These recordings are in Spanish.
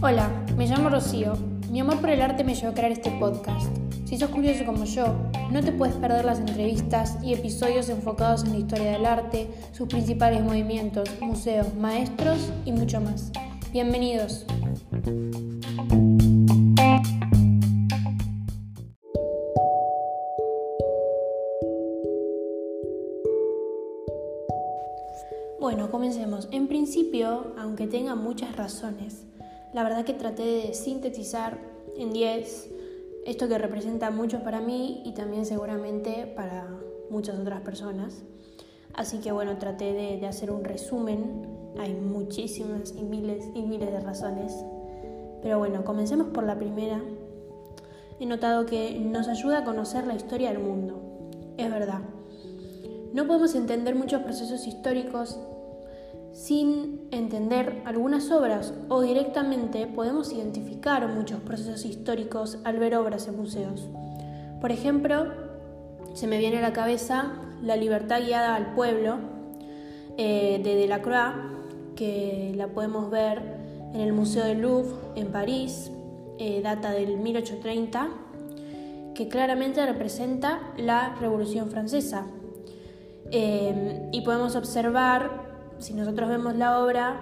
Hola, me llamo Rocío. Mi amor por el arte me llevó a crear este podcast. Si sos curioso como yo, no te puedes perder las entrevistas y episodios enfocados en la historia del arte, sus principales movimientos, museos, maestros y mucho más. Bienvenidos. En principio, aunque tenga muchas razones, la verdad que traté de sintetizar en 10 esto que representa mucho para mí y también seguramente para muchas otras personas. Así que bueno, traté de, hacer un resumen. Hay muchísimas y miles y miles de razones. Pero bueno, comencemos por la primera. He notado que nos ayuda a conocer la historia del mundo. Es verdad. No podemos entender muchos procesos históricos sin entender algunas obras o directamente podemos identificar muchos procesos históricos al ver obras en museos. Por ejemplo, se me viene a la cabeza La libertad guiada al pueblo eh, de Delacroix, que la podemos ver en el Museo del Louvre en París, eh, data del 1830, que claramente representa la Revolución Francesa. Eh, y podemos observar si nosotros vemos la obra,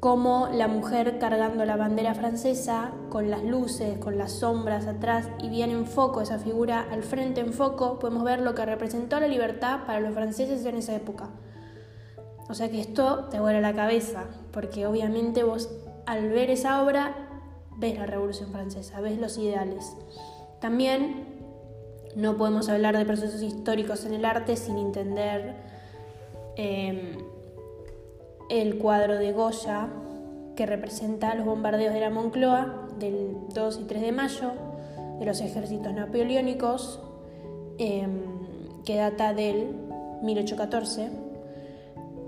como la mujer cargando la bandera francesa, con las luces, con las sombras atrás y bien en foco, esa figura al frente en foco, podemos ver lo que representó la libertad para los franceses en esa época. O sea que esto te vuela la cabeza, porque obviamente vos al ver esa obra ves la Revolución Francesa, ves los ideales. También no podemos hablar de procesos históricos en el arte sin entender eh, el cuadro de Goya que representa los bombardeos de la Moncloa del 2 y 3 de mayo de los ejércitos napoleónicos em, que data del 1814.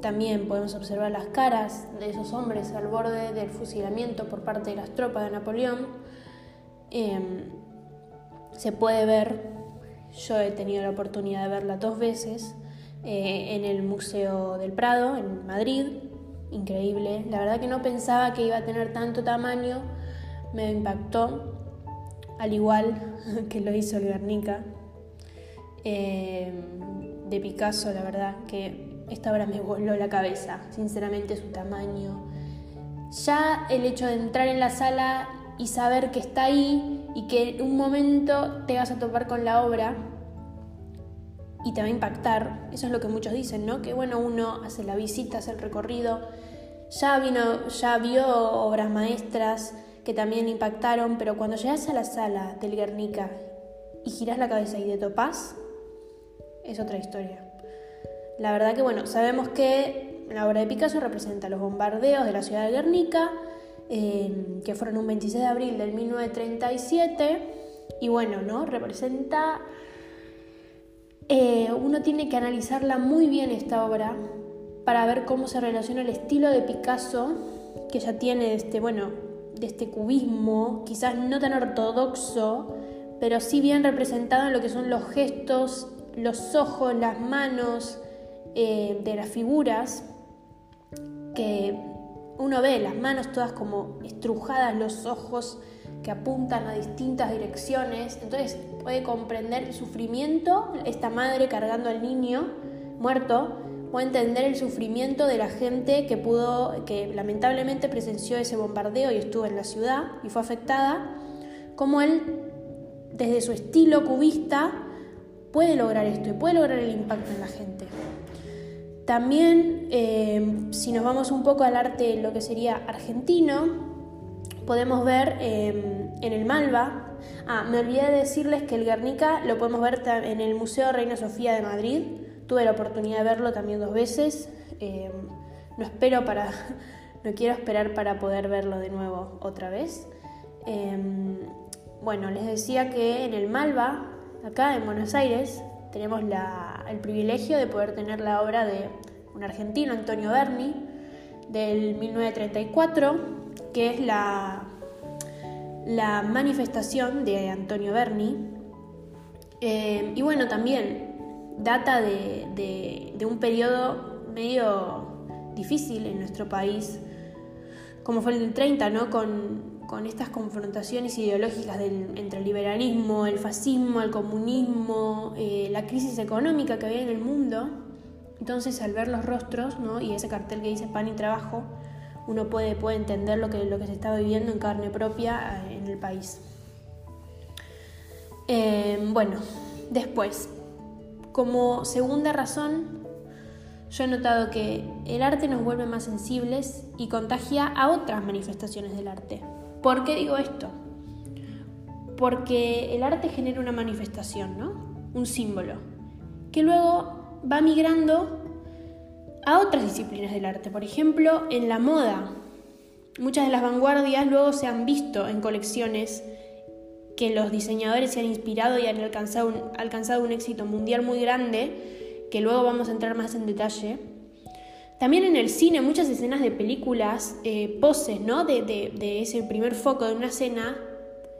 También podemos observar las caras de esos hombres al borde del fusilamiento por parte de las tropas de Napoleón. Em, se puede ver, yo he tenido la oportunidad de verla dos veces, eh, en el Museo del Prado, en Madrid, increíble. La verdad que no pensaba que iba a tener tanto tamaño, me impactó, al igual que lo hizo el Guernica eh, de Picasso, la verdad que esta obra me voló la cabeza, sinceramente su tamaño. Ya el hecho de entrar en la sala y saber que está ahí y que en un momento te vas a topar con la obra y te va a impactar. Eso es lo que muchos dicen, ¿no? Que bueno, uno hace la visita, hace el recorrido, ya, vino, ya vio obras maestras que también impactaron, pero cuando llegas a la sala del Guernica y giras la cabeza y te topás, es otra historia. La verdad que bueno, sabemos que la obra de Picasso representa los bombardeos de la ciudad de Guernica, eh, que fueron un 26 de abril del 1937, y bueno, ¿no? Representa eh, uno tiene que analizarla muy bien esta obra para ver cómo se relaciona el estilo de Picasso, que ya tiene este, bueno, de este cubismo, quizás no tan ortodoxo, pero sí bien representado en lo que son los gestos, los ojos, las manos eh, de las figuras, que uno ve las manos todas como estrujadas, los ojos que apuntan a distintas direcciones, entonces puede comprender el sufrimiento, esta madre cargando al niño muerto, puede entender el sufrimiento de la gente que pudo, que lamentablemente presenció ese bombardeo y estuvo en la ciudad y fue afectada, como él, desde su estilo cubista, puede lograr esto y puede lograr el impacto en la gente. También, eh, si nos vamos un poco al arte, lo que sería argentino, podemos ver em, en el Malva. Ah, me olvidé de decirles que el Guernica lo podemos ver en el Museo Reina Sofía de Madrid. Tuve la oportunidad de verlo también dos veces. Em, no espero para, no quiero esperar para poder verlo de nuevo otra vez. Em, bueno, les decía que en el Malva, acá en Buenos Aires, tenemos el privilegio de poder tener la obra de un argentino, Antonio Berni, del 1934 que es la, la manifestación de Antonio Berni. Eh, y bueno, también data de, un periodo medio difícil en nuestro país, como fue el del 30, ¿no? Con, con estas confrontaciones ideológicas entre el liberalismo, el fascismo, el comunismo, eh, la crisis económica que había en el mundo. Entonces, al ver los rostros ¿no? y ese cartel que dice pan y trabajo, uno puede, puede entender lo que, lo que se está viviendo en carne propia eh, en el país. Eh, bueno, después, como segunda razón, yo he notado que el arte nos vuelve más sensibles y contagia a otras manifestaciones del arte. ¿Por qué digo esto? Porque el arte genera una manifestación, ¿no? Un símbolo, que luego va migrando a otras disciplinas del arte. Por ejemplo, en la moda. Muchas de las vanguardias luego se han visto en colecciones que los diseñadores se han inspirado y han alcanzado un, éxito mundial muy grande, que luego vamos a entrar más en detalle. También en el cine, muchas escenas de películas, eh, poses ¿no? de, ese primer foco de una escena,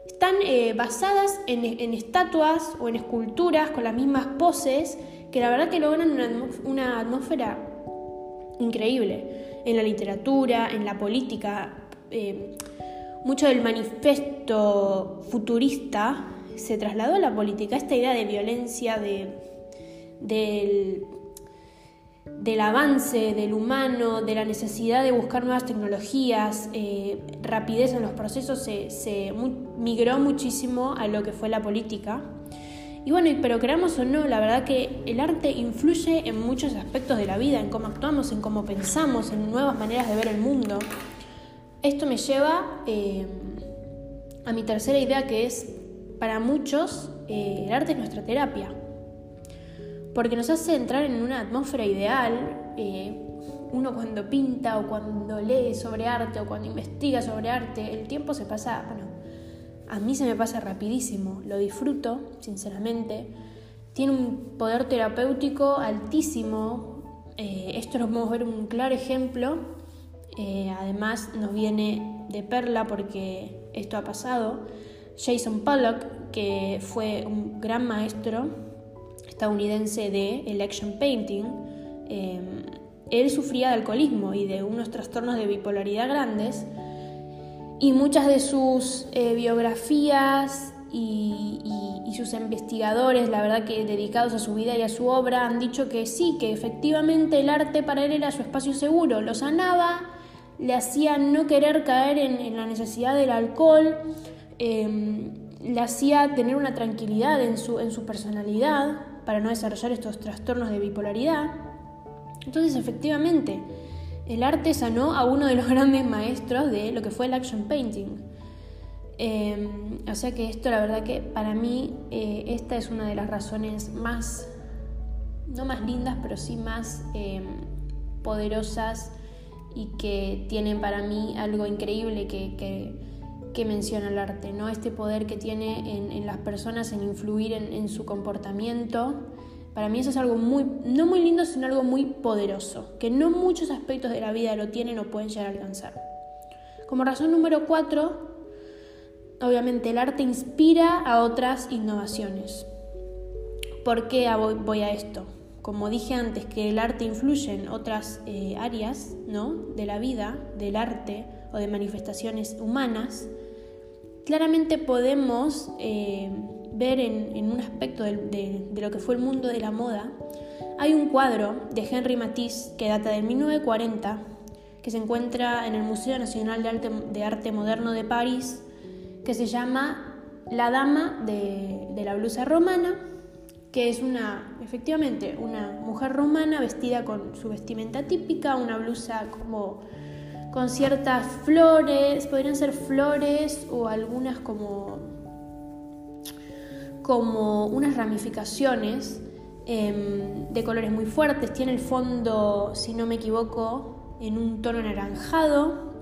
están eh, basadas en, estatuas o en esculturas con las mismas poses que la verdad que logran una, atmósfera increíble. En la literatura, en la política, eh, mucho del manifiesto futurista se trasladó a la política, esta idea de violencia, de, del del avance del humano, de la necesidad de buscar nuevas tecnologías, eh, rapidez en los procesos, se, migró muchísimo a lo que fue la política. Y bueno, pero creamos o no, la verdad que el arte influye en muchos aspectos de la vida, en cómo actuamos, en cómo pensamos, en nuevas maneras de ver el mundo. Esto me lleva eh, a mi tercera idea que es, para muchos, eh, el arte es nuestra terapia porque nos hace entrar en una atmósfera ideal. Eh, uno cuando pinta o cuando lee sobre arte o cuando investiga sobre arte, el tiempo se pasa, a mí se me pasa rapidísimo, lo disfruto, sinceramente. Tiene un poder terapéutico altísimo, eh, esto lo podemos ver un claro ejemplo, eh, además nos viene de perla porque esto ha pasado. Jason Pollock, que fue un gran maestro estadounidense de Election Painting, em, él sufría de alcoholismo y de unos trastornos de bipolaridad grandes y muchas de sus eh, biografías y, sus investigadores, la verdad que dedicados a su vida y a su obra, han dicho que sí, que efectivamente el arte para él era su espacio seguro, lo sanaba, le hacía no querer caer en, la necesidad del alcohol, em, le hacía tener una tranquilidad en su, en su personalidad para no desarrollar estos trastornos de bipolaridad. Entonces, efectivamente, el arte sanó a uno de los grandes maestros de lo que fue el action painting. Em, o sea que esto, la verdad que para mí, eh, esta es una de las razones más, no más lindas, pero sí más em, poderosas y que tienen para mí algo increíble que, que que menciona el arte, ¿no? Este poder que tiene en, las personas en influir en, su comportamiento. Para mí eso es algo muy, no muy lindo, sino algo muy poderoso, que no muchos aspectos de la vida lo tienen o pueden llegar a alcanzar. Como razón número cuatro, obviamente el arte inspira a otras innovaciones. ¿Por qué voy a esto? Como dije antes, que el arte influye en otras eh, áreas ¿no? de la vida, del arte o de manifestaciones humanas, claramente podemos eh, ver en, un aspecto de, lo que fue el mundo de la moda, hay un cuadro de Henri Matisse que data de 1940, que se encuentra en el Museo Nacional de Arte, de Arte Moderno de París, que se llama La Dama de, de la Blusa Romana, que es una, efectivamente, una mujer romana vestida con su vestimenta típica, una blusa como con ciertas flores, podrían ser flores o algunas como, como unas ramificaciones em, de colores muy fuertes. Tiene el fondo, si no me equivoco, en un tono anaranjado.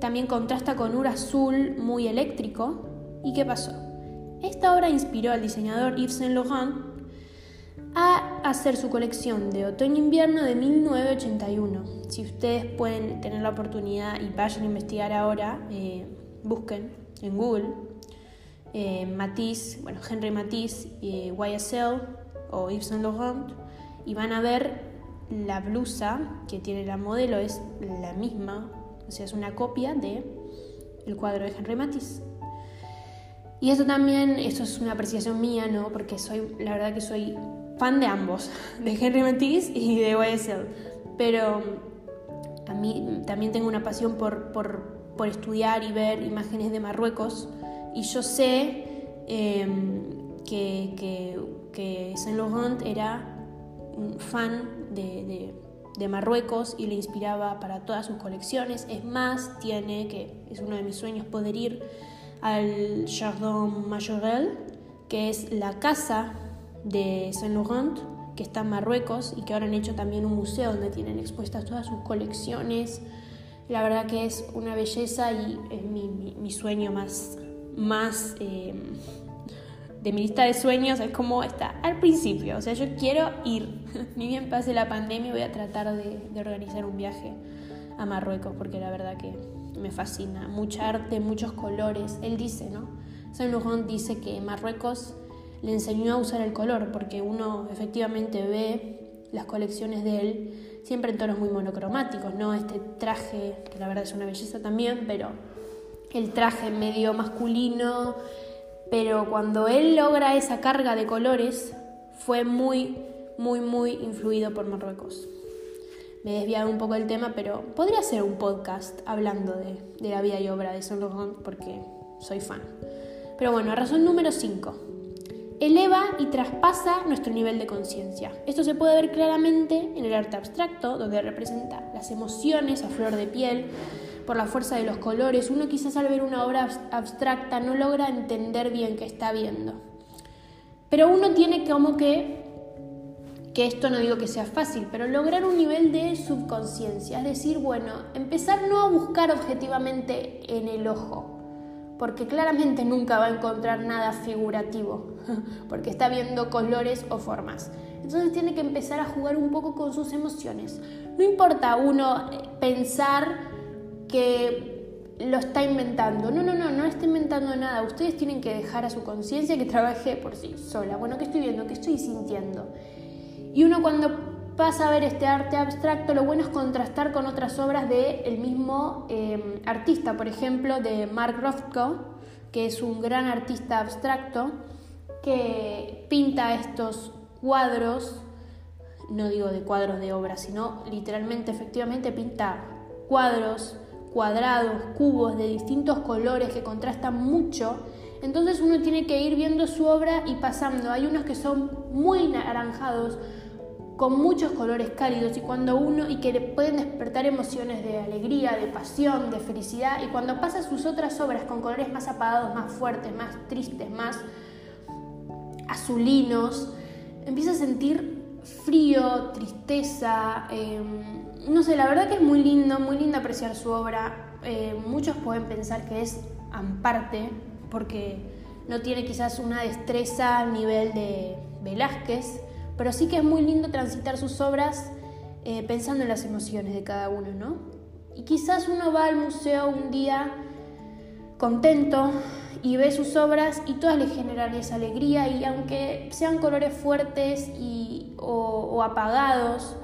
También contrasta con un azul muy eléctrico. ¿Y qué pasó? Esta obra inspiró al diseñador Yves Saint Laurent a hacer su colección de otoño-invierno de 1981. Si ustedes pueden tener la oportunidad y vayan a investigar ahora, eh, busquen en Google eh, Matisse, bueno, Henry Matisse, YSL o Yves Saint Laurent y van a ver la blusa que tiene la modelo es la misma, o sea, es una copia de el cuadro de Henry Matisse. Y eso también, eso es una apreciación mía, ¿no? Porque soy, la verdad que soy fan de ambos, de Henry Matisse y de Wessel. Pero a mí también tengo una pasión por, por, estudiar y ver imágenes de Marruecos. Y yo sé em, que, que, Saint Laurent era un fan de, de, Marruecos y le inspiraba para todas sus colecciones. Es más, tiene, que es uno de mis sueños, poder ir al Jardin Majorel, que es la casa de Saint Laurent, que está en Marruecos y que ahora han hecho también un museo donde tienen expuestas todas sus colecciones. La verdad que es una belleza y es mi, mi, sueño más, más eh, de mi lista de sueños es como está al principio. O sea, yo quiero ir. Ni bien pase la pandemia, voy a tratar de, organizar un viaje a Marruecos porque la verdad que me fascina. Mucha arte, muchos colores. Él dice, ¿no? Saint Laurent dice que Marruecos le enseñó a usar el color porque uno efectivamente ve las colecciones de él siempre en tonos muy monocromáticos, ¿no? Este traje, que la verdad es una belleza también, pero el traje medio masculino pero cuando él logra esa carga de colores, fue muy, muy, muy influido por Marruecos. Me he desviado un poco del tema, pero podría ser un podcast hablando de, la vida y obra de Saint Laurent porque soy fan. Pero bueno, razón número 5. Eleva y traspasa nuestro nivel de conciencia. Esto se puede ver claramente en el arte abstracto, donde representa las emociones a flor de piel, por la fuerza de los colores. Uno quizás al ver una obra abstracta no logra entender bien qué está viendo. Pero uno tiene como que, que esto no digo que sea fácil, pero lograr un nivel de subconsciencia. Es decir, bueno, empezar no a buscar objetivamente en el ojo, porque claramente nunca va a encontrar nada figurativo, porque está viendo colores o formas. Entonces tiene que empezar a jugar un poco con sus emociones. No importa uno pensar que lo está inventando. No, no, no, no está inventando nada. Ustedes tienen que dejar a su conciencia que trabaje por sí sola. Bueno, ¿qué estoy viendo? ¿Qué estoy sintiendo? Y uno cuando pasa a ver este arte abstracto, lo bueno es contrastar con otras obras del el mismo em, artista, por ejemplo, de Mark Rothko, que es un gran artista abstracto, que pinta estos cuadros, no digo de cuadros de obra, sino literalmente, efectivamente, pinta cuadros cuadrados, cubos de distintos colores que contrastan mucho, entonces uno tiene que ir viendo su obra y pasando. Hay unos que son muy naranjados, con muchos colores cálidos y cuando uno y que pueden despertar emociones de alegría, de pasión, de felicidad y cuando pasa sus otras obras con colores más apagados, más fuertes, más tristes, más azulinos, empieza a sentir frío, tristeza, em, no sé, la verdad que es muy lindo, muy lindo apreciar su obra. Eh, muchos pueden pensar que es amparte, porque no tiene quizás una destreza a nivel de Velázquez, pero sí que es muy lindo transitar sus obras eh, pensando en las emociones de cada uno, ¿no? Y quizás uno va al museo un día contento y ve sus obras y todas le generan esa alegría y aunque sean colores fuertes y, o apagados,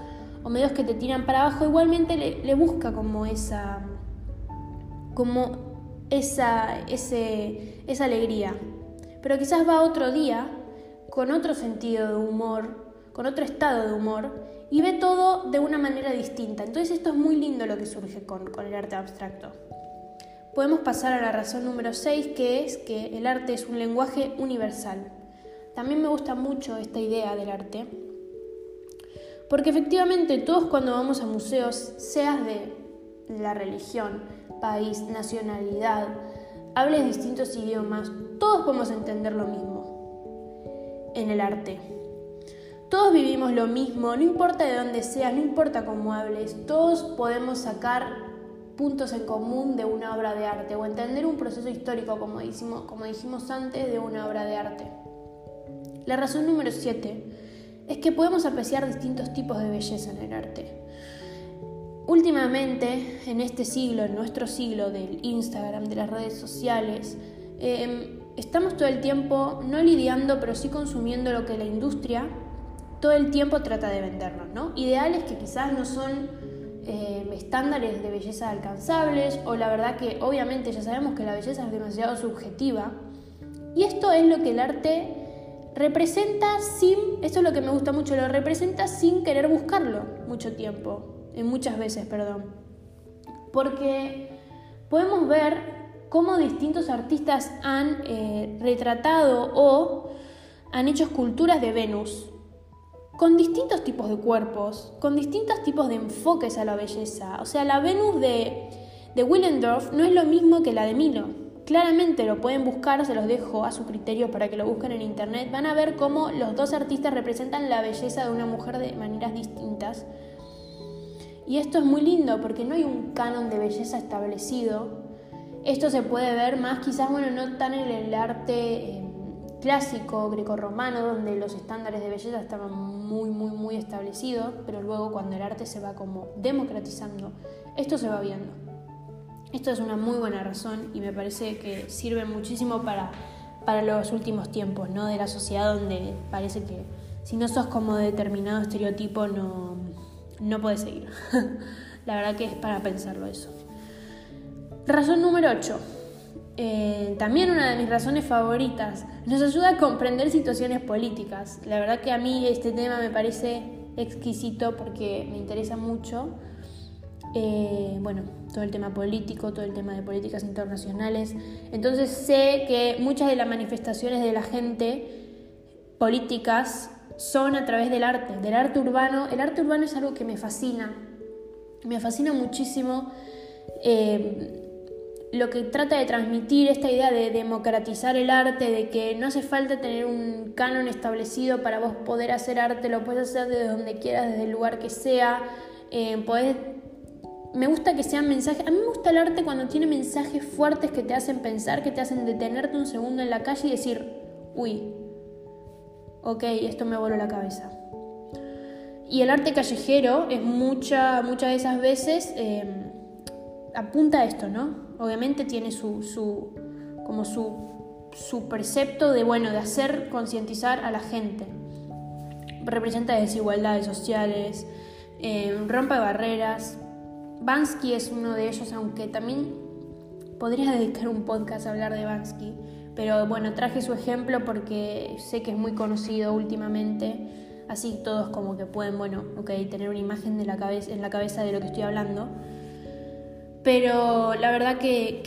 o medios que te tiran para abajo, igualmente le, busca como esa, como esa, ese, esa alegría. Pero quizás va otro día con otro sentido de humor, con otro estado de humor y ve todo de una manera distinta. Entonces esto es muy lindo lo que surge con, con el arte abstracto. Podemos pasar a la razón número 6, que es que el arte es un lenguaje universal. También me gusta mucho esta idea del arte, porque efectivamente todos cuando vamos a museos, seas de la religión, país, nacionalidad, hables distintos idiomas, todos podemos entender lo mismo en el arte. Todos vivimos lo mismo, no importa de dónde seas, no importa cómo hables, todos podemos sacar puntos en común de una obra de arte o entender un proceso histórico, como dijimos, antes, de una obra de arte. La razón número 7 es que podemos apreciar distintos tipos de belleza en el arte. Últimamente, en este siglo, en nuestro siglo del Instagram, de las redes sociales, em, estamos todo el tiempo no lidiando, pero sí consumiendo lo que la industria, todo el tiempo trata de vendernos, ¿no? Ideales que quizás no son eh, estándares de belleza alcanzables o la verdad que obviamente ya sabemos que la belleza es demasiado subjetiva. Y esto es lo que el arte representa sin, esto es lo que me gusta mucho, lo representa sin querer buscarlo mucho tiempo, en muchas veces, perdón. Porque podemos ver cómo distintos artistas han eh, retratado o han hecho esculturas de Venus con distintos tipos de cuerpos, con distintos tipos de enfoques a la belleza. O sea, la Venus de, de Willendorf no es lo mismo que la de Milo. Claramente lo pueden buscar, se los dejo a su criterio para que lo busquen en internet. Van a ver cómo los dos artistas representan la belleza de una mujer de maneras distintas. Y esto es muy lindo porque no hay un canon de belleza establecido. Esto se puede ver más quizás, bueno, no tan en el arte eh, clásico grecorromano, donde los estándares de belleza estaban muy, muy, muy establecidos, pero luego cuando el arte se va como democratizando, esto se va viendo. Esto es una muy buena razón y me parece que sirve muchísimo para, para los últimos tiempos, ¿no? De la sociedad donde parece que si no sos como determinado estereotipo no, no puedes seguir. la verdad que es para pensarlo eso. Razón número 8. Eh, también una de mis razones favoritas. Nos ayuda a comprender situaciones políticas. La verdad que a mí este tema me parece exquisito porque me interesa mucho. Eh, bueno, todo el tema político, todo el tema de políticas internacionales. Entonces sé que muchas de las manifestaciones de la gente políticas son a través del arte, del arte urbano. El arte urbano es algo que me fascina, me fascina muchísimo. Eh, lo que trata de transmitir esta idea de democratizar el arte, de que no hace falta tener un canon establecido para vos poder hacer arte, lo puedes hacer desde donde quieras, desde el lugar que sea, eh, me gusta que sean mensajes. A mí me gusta el arte cuando tiene mensajes fuertes que te hacen pensar, que te hacen detenerte un segundo en la calle y decir, uy, ok, esto me voló la cabeza. Y el arte callejero es mucha, muchas de esas veces eh, apunta a esto, ¿no? Obviamente tiene su, su como su, su, precepto de, bueno, de hacer concientizar a la gente. Representa desigualdades sociales, eh, rompe barreras. Bansky es uno de ellos, aunque también podría dedicar un podcast a hablar de Bansky. Pero bueno, traje su ejemplo porque sé que es muy conocido últimamente. Así todos como que pueden, bueno, ok, tener una imagen en la cabeza de lo que estoy hablando. Pero la verdad que,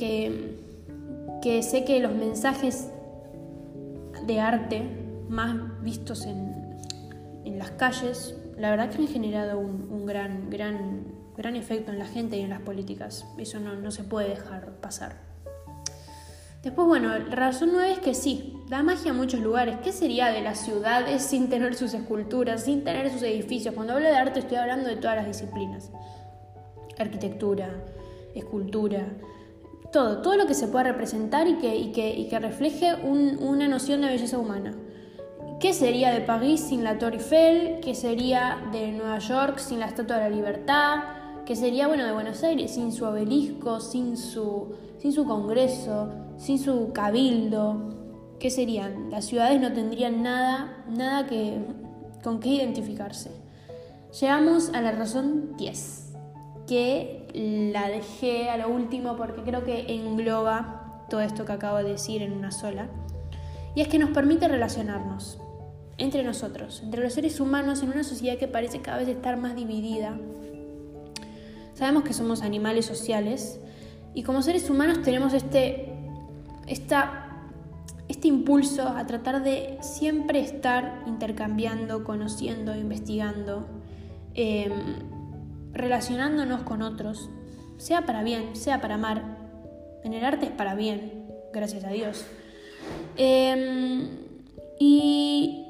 que, sé que los mensajes de arte más vistos en, en, las calles, la verdad que han generado un, gran, gran, gran efecto en la gente y en las políticas. Eso no, no se puede dejar pasar. Después, bueno, razón nueve es que sí, da magia a muchos lugares. ¿Qué sería de las ciudades sin tener sus esculturas, sin tener sus edificios? Cuando hablo de arte estoy hablando de todas las disciplinas. Arquitectura, escultura, todo, todo lo que se pueda representar y que, que, refleje una noción de belleza humana. ¿Qué sería de París sin la Torre Eiffel? ¿Qué sería de Nueva York sin la Estatua de la Libertad? ¿Qué sería, bueno, de Buenos Aires sin su obelisco, sin su, sin su congreso, sin su cabildo? ¿Qué serían? Las ciudades no tendrían nada, nada que, con qué identificarse. Llegamos a la razón 10, que la dejé a lo último porque creo que engloba todo esto que acabo de decir en una sola. Y es que nos permite relacionarnos entre nosotros, entre los seres humanos en una sociedad que parece cada vez estar más dividida. Sabemos que somos animales sociales y como seres humanos tenemos este, esta, este impulso a tratar de siempre estar intercambiando, conociendo, investigando. Em, relacionándonos con otros, sea para bien, sea para amar. En el arte es para bien, gracias a Dios. Em, y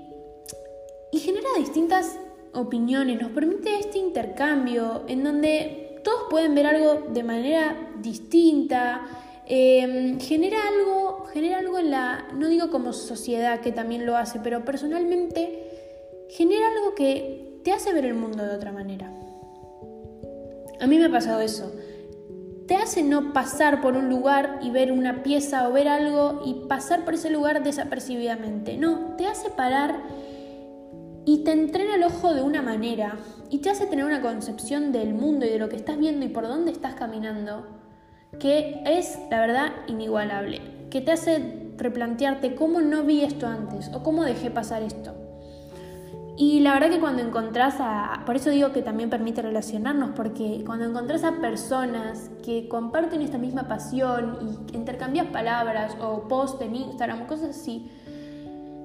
genera distintas opiniones, nos permite este intercambio en donde todos pueden ver algo de manera distinta, em, genera algo, genera algo en la, no digo como sociedad que también lo hace, pero personalmente genera algo que te hace ver el mundo de otra manera. A mí me ha pasado eso. Te hace no pasar por un lugar y ver una pieza o ver algo y pasar por ese lugar desapercibidamente. No, te hace parar y te entrena el ojo de una manera y te hace tener una concepción del mundo y de lo que estás viendo y por dónde estás caminando que es, la verdad, inigualable, que te hace replantearte cómo no vi esto antes o cómo dejé pasar esto. Y la verdad que cuando encontrás a, por eso digo que también permite relacionarnos, porque cuando encontrás a personas que comparten esta misma pasión y intercambias palabras o posts en Instagram cosas así,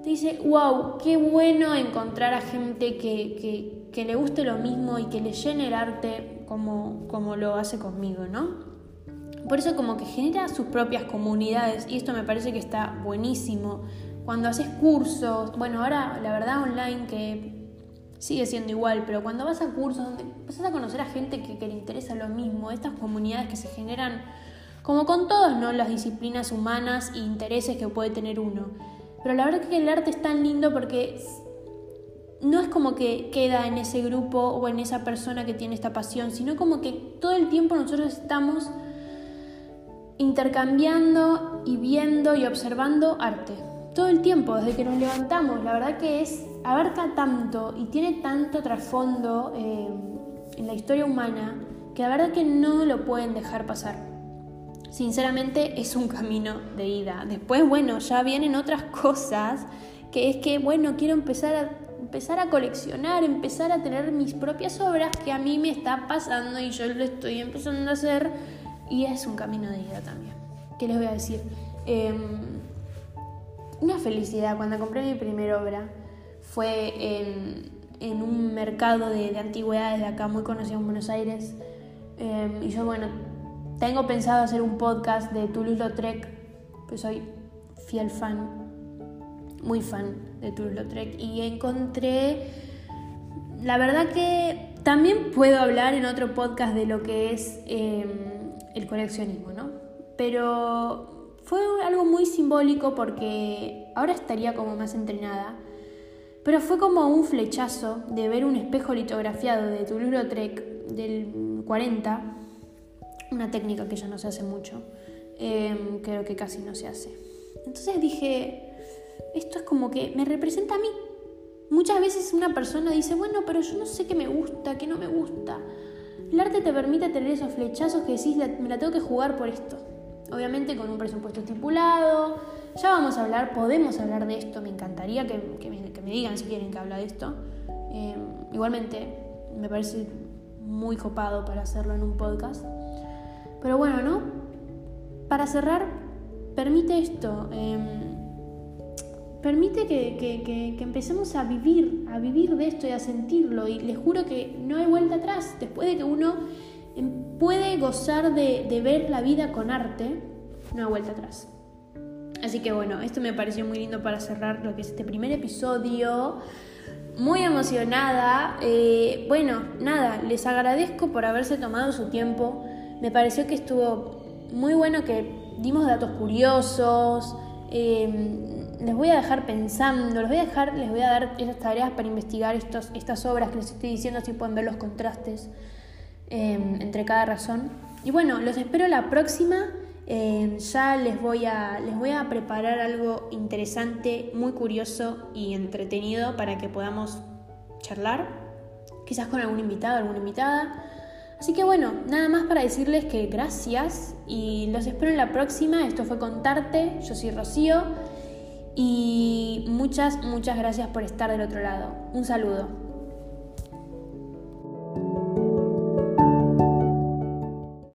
te dice, wow, qué bueno encontrar a gente que, le guste lo mismo y que le llene el arte como, como lo hace conmigo, ¿no? Por eso como que genera sus propias comunidades y esto me parece que está buenísimo cuando haces cursos, bueno, ahora la verdad online que sigue siendo igual, pero cuando vas a cursos donde empezás a conocer a gente que, le interesa lo mismo, estas comunidades que se generan, como con todos, ¿no? Las disciplinas humanas e intereses que puede tener uno. Pero la verdad es que el arte es tan lindo porque no es como que queda en ese grupo o en esa persona que tiene esta pasión, sino como que todo el tiempo nosotros estamos intercambiando y viendo y observando arte todo el tiempo, desde que nos levantamos. La verdad que es, abarca tanto y tiene tanto trasfondo eh, en la historia humana que la verdad que no lo pueden dejar pasar. Sinceramente es un camino de ida. Después, bueno, ya vienen otras cosas, que es que, bueno, quiero empezar a, empezar a coleccionar, empezar a tener mis propias obras que a mí me está pasando y yo lo estoy empezando a hacer y es un camino de ida también. ¿Qué les voy a decir? Em, una felicidad cuando compré mi primera obra. Fue en, un mercado de, antigüedades de acá muy conocido en Buenos Aires. Em, y yo, bueno, tengo pensado hacer un podcast de Toulouse-Lautrec, pues soy fiel fan, muy fan de Toulouse-Lautrec. Y encontré, la verdad que también puedo hablar en otro podcast de lo que es em, el coleccionismo, ¿no? Pero fue algo muy simbólico porque ahora estaría como más entrenada, pero fue como un flechazo de ver un espejo litografiado de Toulouse-Lautrec del 40, una técnica que ya no se hace mucho, em, creo que casi no se hace. Entonces dije, esto es como que me representa a mí. Muchas veces una persona dice, bueno, pero yo no sé qué me gusta, qué no me gusta. El arte te permite tener esos flechazos que decís, me la tengo que jugar por esto obviamente con un presupuesto estipulado. Ya vamos a hablar, podemos hablar de esto, me encantaría que, me, digan si quieren que hable de esto. Eh, igualmente, me parece muy copado para hacerlo en un podcast. Pero bueno, ¿no? Para cerrar, permite esto. Em, permite que, que, empecemos a vivir, a vivir de esto y a sentirlo. Y les juro que no hay vuelta atrás. Después de que uno puede gozar de, ver la vida con arte, no vuelta atrás. Así que bueno, esto me pareció muy lindo para cerrar lo que es este primer episodio. Muy emocionada. Eh, bueno, nada, les agradezco por haberse tomado su tiempo. Me pareció que estuvo muy bueno que dimos datos curiosos. Em, les voy a dejar pensando, les voy a dejar, les voy a dar esas tareas para investigar estos, estas obras que les estoy diciendo, así pueden ver los contrastes. Em, entre cada razón. Y bueno, los espero la próxima. Em, ya les voy, a, les voy a preparar algo interesante, muy curioso y entretenido para que podamos charlar, quizás con algún invitado, alguna invitada. Así que bueno, nada más para decirles que gracias y los espero en la próxima. Esto fue Contarte, yo soy Rocío y muchas, muchas gracias por estar del otro lado. Un saludo.